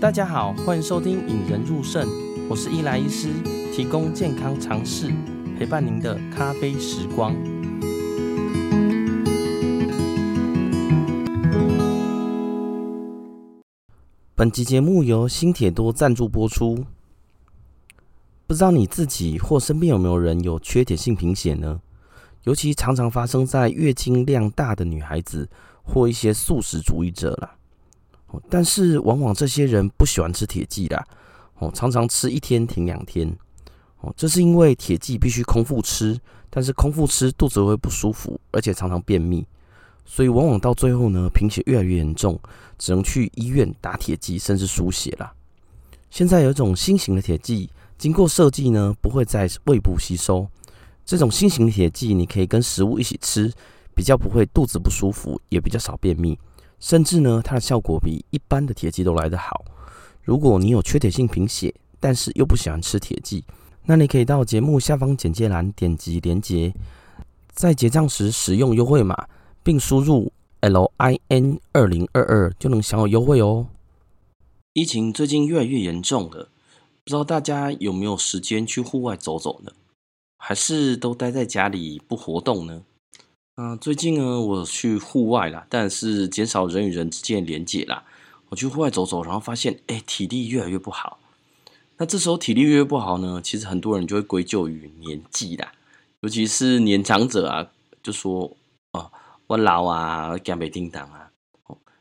大家好，欢迎收听《引人入胜》，我是伊莱医师，提供健康常识，陪伴您的咖啡时光。本集节目由新铁多赞助播出。不知道你自己或身边有没有人有缺铁性贫血呢？尤其常常发生在月经量大的女孩子或一些素食主义者了。但是往往这些人不喜欢吃铁剂啦，哦，常常吃一天停两天，哦，这是因为铁剂必须空腹吃，但是空腹吃肚子会不舒服，而且常常便秘，所以往往到最后呢，贫血越来越严重，只能去医院打铁剂，甚至输血啦。现在有一种新型的铁剂，经过设计呢，不会在胃部吸收。这种新型的铁剂，你可以跟食物一起吃，比较不会肚子不舒服，也比较少便秘，甚至呢，它的效果比一般的铁剂都来得好。如果你有缺铁性贫血，但是又不喜欢吃铁剂，那你可以到节目下方简介栏点击连结，在结账时使用优惠码，并输入 L I N 二零二二就能享有优惠哦。疫情最近越来越严重了，不知道大家有没有时间去户外走走呢？还是都待在家里不活动呢？嗯、最近呢，我去户外啦，但是减少人与人之间的连结啦。我去户外走走，然后发现，哎，体力越来越不好。那这时候体力越来越不好呢，其实很多人就会归咎于年纪啦，尤其是年长者啊，就说哦，我老啊，干没叮当啊。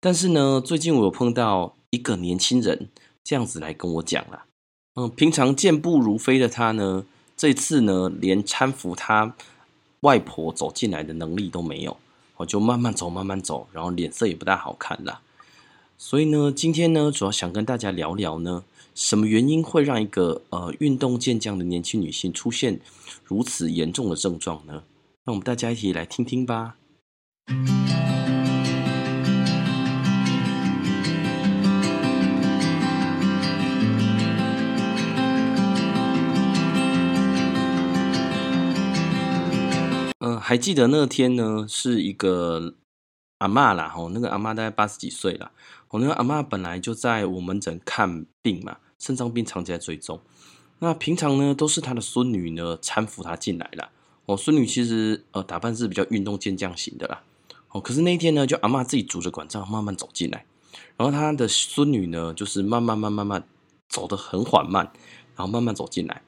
但是呢，最近我有碰到一个年轻人这样子来跟我讲啦。嗯，平常健步如飞的他呢。这次呢，连搀扶他外婆走进来的能力都没有，我就慢慢走，慢慢走，然后脸色也不大好看啦。所以呢，今天呢，主要想跟大家聊聊呢，什么原因会让一个呃运动健将的年轻女性出现如此严重的症状呢？那我们大家一起来听听吧。还记得那天呢，是一个阿嬷啦，吼，那个阿嬷大概八十几岁了，我那个阿嬷本来就在我门诊看病嘛，肾脏病长期在追踪。那平常呢，都是他的孙女呢搀扶他进来了。我孙女其实呃打扮是比较运动健将型的啦，哦，可是那一天呢，就阿嬷自己拄着拐杖慢慢走进来，然后他的孙女呢，就是慢慢慢慢慢走得很缓慢，然后慢慢走进来。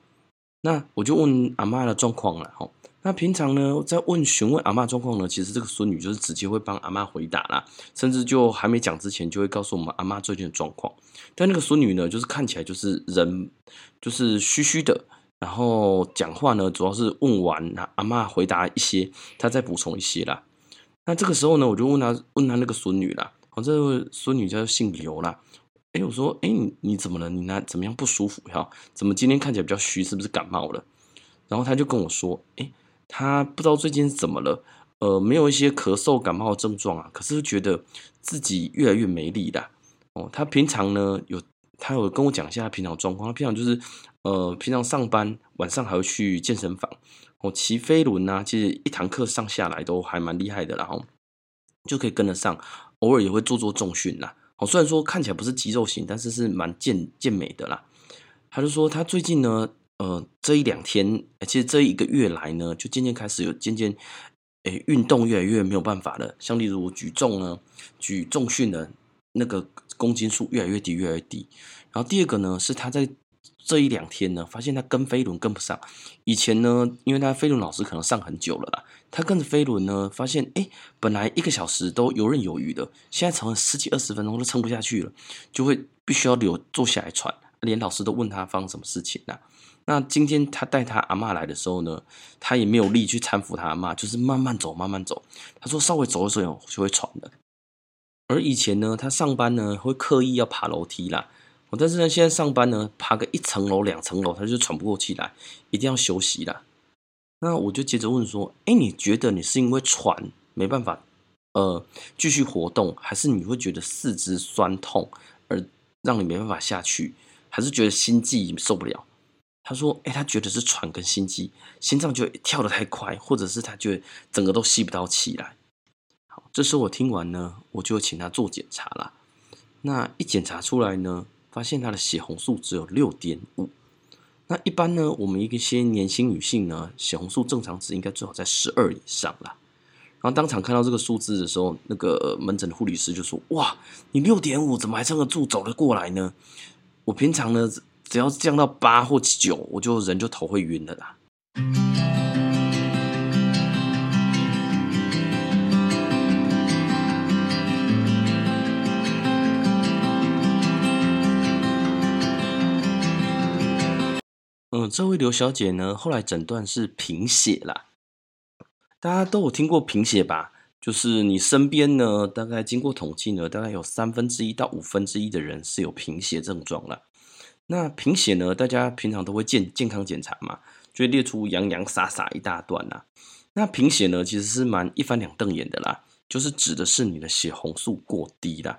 那我就问阿嬷的状况了，吼。那平常呢，在问询问阿嬷状况呢，其实这个孙女就是直接会帮阿嬷回答啦，甚至就还没讲之前，就会告诉我们阿嬷最近的状况。但那个孙女呢，就是看起来就是人就是虚虚的，然后讲话呢，主要是问完阿嬷回答一些，她再补充一些啦。那这个时候呢，我就问她问她那个孙女啦，我这个孙女叫姓刘啦。哎，我说，哎，你你怎么了？你哪怎么样不舒服？哈，怎么今天看起来比较虚？是不是感冒了？然后他就跟我说，哎。他不知道最近怎么了，呃，没有一些咳嗽、感冒的症状啊，可是觉得自己越来越没力了。哦，他平常呢有，他有跟我讲一下他平常状况。他平常就是，呃，平常上班晚上还会去健身房，哦，骑飞轮啊，其实一堂课上下来都还蛮厉害的，然后就可以跟得上。偶尔也会做做重训啦。哦，虽然说看起来不是肌肉型，但是是蛮健健美的啦。他就说他最近呢。呃，这一两天，其实这一个月来呢，就渐渐开始有渐渐，诶，运动越来越没有办法了。像例如举重呢，举重训呢那个公斤数越来越低，越来越低。然后第二个呢，是他在这一两天呢，发现他跟飞轮跟不上。以前呢，因为他飞轮老师可能上很久了啦，他跟着飞轮呢，发现诶，本来一个小时都游刃有余的，现在成了十几二十分钟都撑不下去了，就会必须要留坐下来喘。连老师都问他发生什么事情了。那今天他带他阿妈来的时候呢，他也没有力去搀扶他阿妈，就是慢慢走，慢慢走。他说稍微走的时候就会喘的。而以前呢，他上班呢会刻意要爬楼梯啦，我但是呢现在上班呢爬个一层楼、两层楼，他就喘不过气来，一定要休息啦。那我就接着问说，哎，你觉得你是因为喘没办法呃继续活动，还是你会觉得四肢酸痛而让你没办法下去，还是觉得心悸受不了？他说：“哎、他觉得是喘跟心悸，心脏就跳得太快，或者是他觉得整个都吸不到气来。”好，这时候我听完呢，我就请他做检查了。那一检查出来呢，发现她的血红素只有六点五。那一般呢，我们一些年轻女性呢，血红素正常值应该最好在十二以上啦。然后当场看到这个数字的时候，那个门诊的护理师就说：“哇，你六点五怎么还撑得住，走得过来呢？我平常呢，只要降到八或九，我就人就头会晕了啦。”嗯，这位刘小姐呢，后来诊断是贫血啦。大家都有听过贫血吧？就是你身边呢，大概经过统计呢，大概有三分之一到五分之一的人是有贫血症状啦。那贫血呢，大家平常都会健健康检查嘛，就会列出洋洋洒洒一大段啦。那贫血呢，其实是蛮一翻两瞪眼的啦，就是指的是你的血红素过低啦。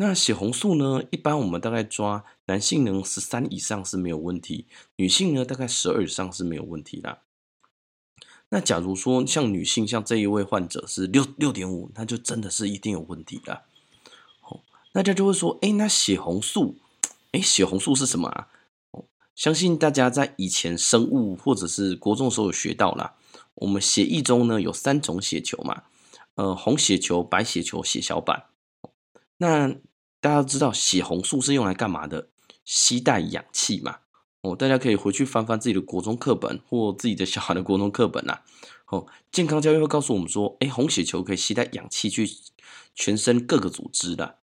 那血红素呢？一般我们大概抓男性呢十三以上是没有问题，女性呢大概十二以上是没有问题的。那假如说像女性，像这一位患者是六六点五，那就真的是一定有问题了。哦，大家就会说，哎，那血红素，哎，血红素是什么啊？哦，相信大家在以前生物或者是国中的时候有学到啦。我们血液中呢有三种血球嘛，呃，红血球、白血球、血小板。那大家知道血红素是用来干嘛的？携带氧气嘛。哦，大家可以回去翻翻自己的国中课本或自己的小孩的国中课本啦。哦，健康教育会告诉我们说，哎，红血球可以携带氧气去全身各个组织的。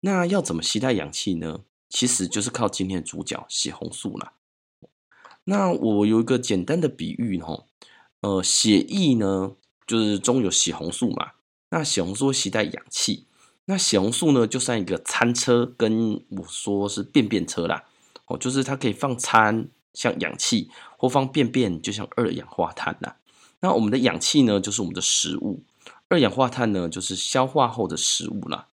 那要怎么携带氧气呢？其实就是靠今天的主角血红素啦。那我有一个简单的比喻哈，呃，血液呢就是中有血红素嘛，那血红素会携带氧气。那血红素呢，就像一个餐车，跟我说是便便车啦，哦，就是它可以放餐，像氧气，或放便便，就像二氧化碳啦。那我们的氧气呢，就是我们的食物；二氧化碳呢，就是消化后的食物啦。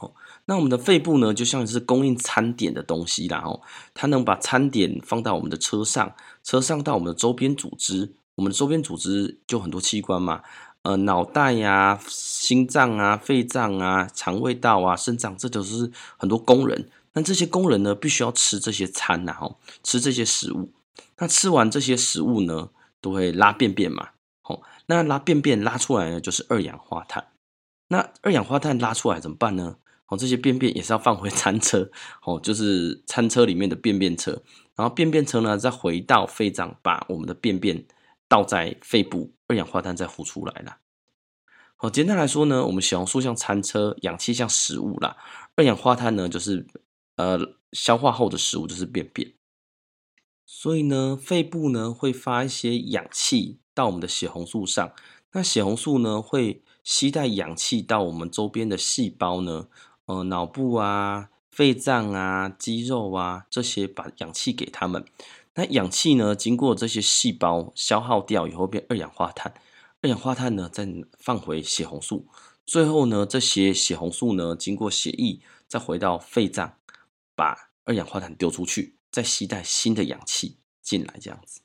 哦，那我们的肺部呢，就像是供应餐点的东西啦，哦，它能把餐点放到我们的车上，车上到我们的周边组织，我们的周边组织就很多器官嘛。呃，脑袋呀、心脏啊、肺脏啊、肠胃道啊、肾脏，这都是很多工人。那这些工人呢，必须要吃这些餐呐，吼，吃这些食物。那吃完这些食物呢，都会拉便便嘛，吼。那拉便便拉出来呢，就是二氧化碳。那二氧化碳拉出来怎么办呢？哦，这些便便也是要放回餐车，哦，就是餐车里面的便便车。然后便便车呢，再回到肺脏，把我们的便便倒在肺部。二氧化碳再呼出来了。好，简单来说呢，我们血红素像餐车，氧气像食物啦。二氧化碳呢，就是呃消化后的食物，就是便便。所以呢，肺部呢会发一些氧气到我们的血红素上。那血红素呢会携带氧气到我们周边的细胞呢，呃，脑部啊、肺脏啊、肌肉啊这些，把氧气给他们。那氧气呢，经过这些细胞消耗掉以后，变二氧化碳。二氧化碳呢，再放回血红素。最后呢，这些血红素呢，经过血液再回到肺脏，把二氧化碳丢出去，再吸带新的氧气进来，这样子。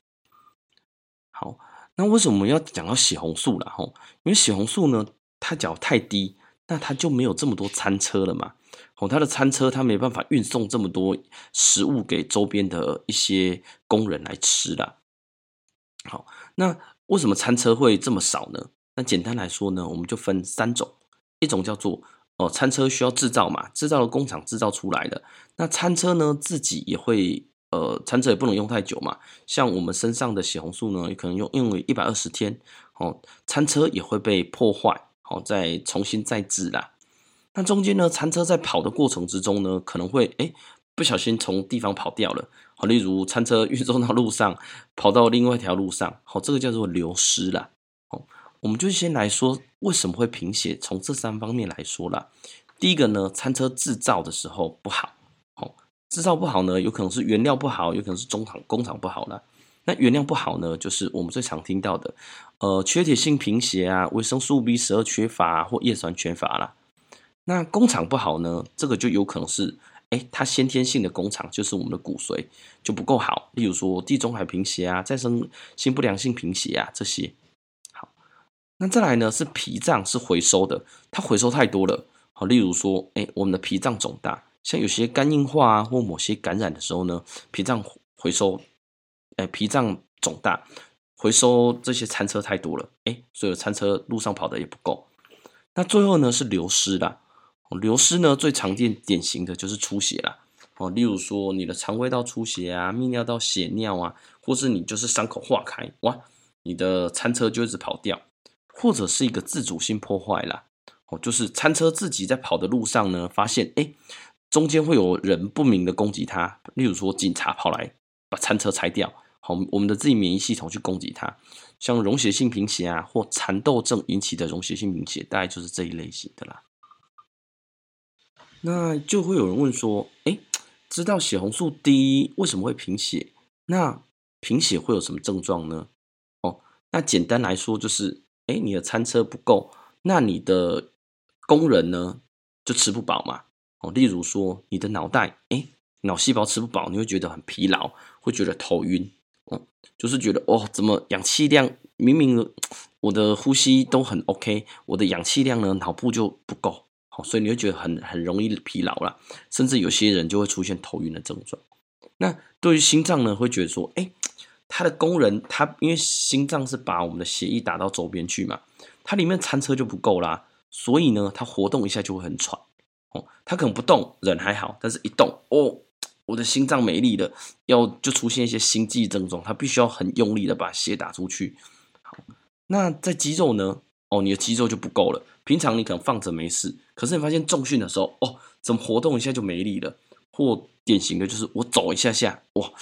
好，那为什么要讲到血红素了？吼，因为血红素呢，它只要太低，那它就没有这么多餐车了嘛。哦，他的餐车他没办法运送这么多食物给周边的一些工人来吃啦。好，那为什么餐车会这么少呢？那简单来说呢，我们就分三种，一种叫做哦，餐车需要制造嘛，制造的工厂制造出来的。那餐车呢，自己也会呃，餐车也不能用太久嘛。像我们身上的血红素呢，也可能用用了一百二十天，哦，餐车也会被破坏，好，再重新再制啦。那中间呢，餐车在跑的过程之中呢，可能会哎不小心从地方跑掉了，好，例如餐车运送到路上，跑到另外一条路上，好，这个叫做流失啦。好，我们就先来说为什么会贫血，从这三方面来说啦。第一个呢，餐车制造的时候不好，好，制造不好呢，有可能是原料不好，有可能是中厂工厂不好啦。那原料不好呢，就是我们最常听到的，呃，缺铁性贫血啊，维生素 B 十二缺乏或叶酸缺乏啦。那工厂不好呢，这个就有可能是，哎，它先天性的工厂就是我们的骨髓就不够好，例如说地中海贫血啊，再生性不良性贫血啊这些。好，那再来呢是脾脏是回收的，它回收太多了，好，例如说，哎，我们的脾脏肿大，像有些肝硬化啊，或某些感染的时候呢，脾脏回收，哎，脾脏肿大，回收这些餐车太多了，哎，所以餐车路上跑的也不够。那最后呢是流失啦，流失呢最常见典型的就是出血啦，哦，例如说你的肠胃道出血啊，泌尿道血尿啊，或是你就是伤口化开，哇，你的餐车就一直跑掉，或者是一个自主性破坏啦，哦，就是餐车自己在跑的路上呢，发现哎。中间会有人不明的攻击它，例如说警察跑来把餐车拆掉，好，我们的自己免疫系统去攻击它，像溶血性贫血啊或蚕豆症引起的溶血性贫血，大概就是这一类型的啦。那就会有人问说，哎，知道血红素低为什么会贫血？那贫血会有什么症状呢？哦，那简单来说就是，哎，你的餐车不够，那你的工人呢就吃不饱嘛。哦，例如说你的脑袋，哎，脑细胞吃不饱，你会觉得很疲劳，会觉得头晕，哦，就是觉得哦，怎么氧气量明明我的呼吸都很 OK，我的氧气量呢，脑部就不够，好，所以你会觉得很很容易疲劳啦，甚至有些人就会出现头晕的症状。那对于心脏呢，会觉得说，哎，他的工人他因为心脏是把我们的血液打到周边去嘛，它里面餐车就不够啦，所以呢，它活动一下就会很喘。哦，他可能不动，人还好，但是一动，哦，我的心脏没力了，要就出现一些心悸症状，他必须要很用力的把血打出去。好，那在肌肉呢？哦，你的肌肉就不够了。平常你可能放着没事，可是你发现重训的时候，哦，怎么活动一下就没力了？或典型的就是我走一下下，哇，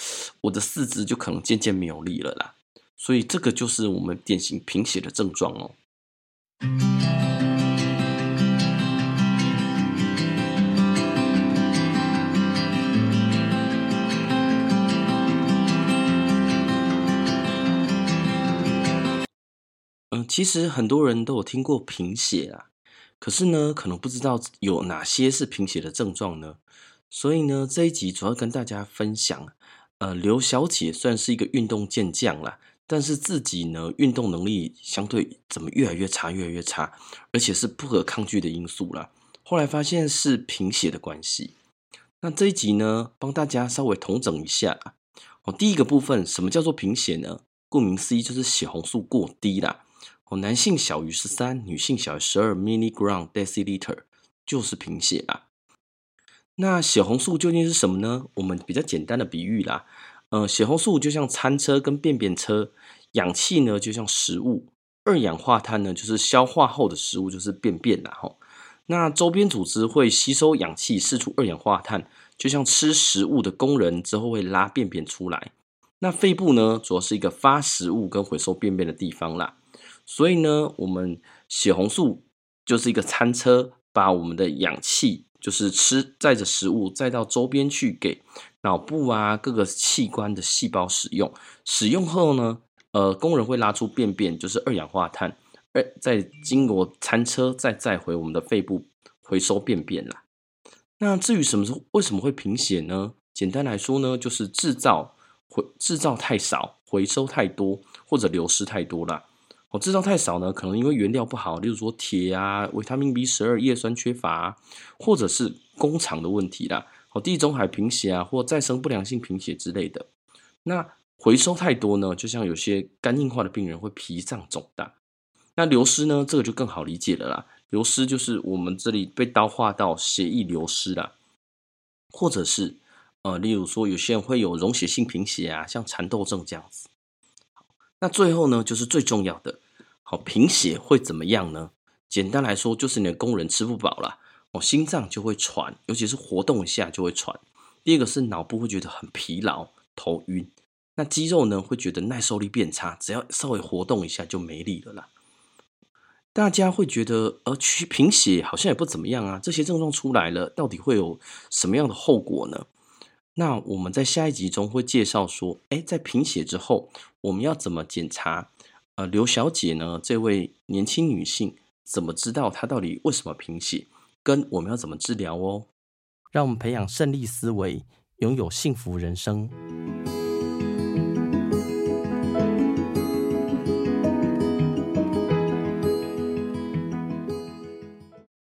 我的四肢就可能渐渐没有力了啦。所以这个就是我们典型贫血的症状哦。嗯其实很多人都有听过贫血啊，可是呢，可能不知道有哪些是贫血的症状呢？所以呢，这一集主要跟大家分享，呃，刘小姐算是一个运动健将啦，但是自己呢，运动能力相对怎么越来越差，越来越差，而且是不可抗拒的因素啦。后来发现是贫血的关系。那这一集呢，帮大家稍微统整一下。哦，第一个部分，什么叫做贫血呢？顾名思义，就是血红素过低啦。哦，男性小于十三，女性小于十二 milligram deciliter 就是贫血啦。那血红素究竟是什么呢？我们比较简单的比喻啦，呃，血红素就像餐车跟便便车，氧气呢就像食物，二氧化碳呢就是消化后的食物，就是便便啦。吼，那周边组织会吸收氧气，释出二氧化碳，就像吃食物的工人之后会拉便便出来。那肺部呢，主要是一个发食物跟回收便便的地方啦。所以呢，我们血红素就是一个餐车，把我们的氧气，就是吃载着食物，载到周边去给脑部啊各个器官的细胞使用。使用后呢，呃，工人会拉出便便，就是二氧化碳，而再经过餐车再载回我们的肺部回收便便啦。那至于什么时候为什么会贫血呢？简单来说呢，就是制造回制造太少，回收太多，或者流失太多啦。哦，制造太少呢，可能因为原料不好，例如说铁啊、维他命 B 十二、叶酸缺乏，或者是工厂的问题啦。哦，地中海贫血啊，或再生不良性贫血之类的。那回收太多呢，就像有些肝硬化的病人会脾脏肿大。那流失呢，这个就更好理解了啦。流失就是我们这里被刀划到血液流失啦，或者是呃，例如说有些人会有溶血性贫血啊，像蚕豆症这样子。那最后呢，就是最重要的，好，贫血会怎么样呢？简单来说，就是你的工人吃不饱了，哦，心脏就会喘，尤其是活动一下就会喘。第二个是脑部会觉得很疲劳、头晕。那肌肉呢，会觉得耐受力变差，只要稍微活动一下就没力了啦。大家会觉得，呃，去贫血好像也不怎么样啊。这些症状出来了，到底会有什么样的后果呢？那我们在下一集中会介绍说，哎，在贫血之后，我们要怎么检查？呃，刘小姐呢，这位年轻女性怎么知道她到底为什么贫血？跟我们要怎么治疗哦？让我们培养胜利思维，拥有幸福人生。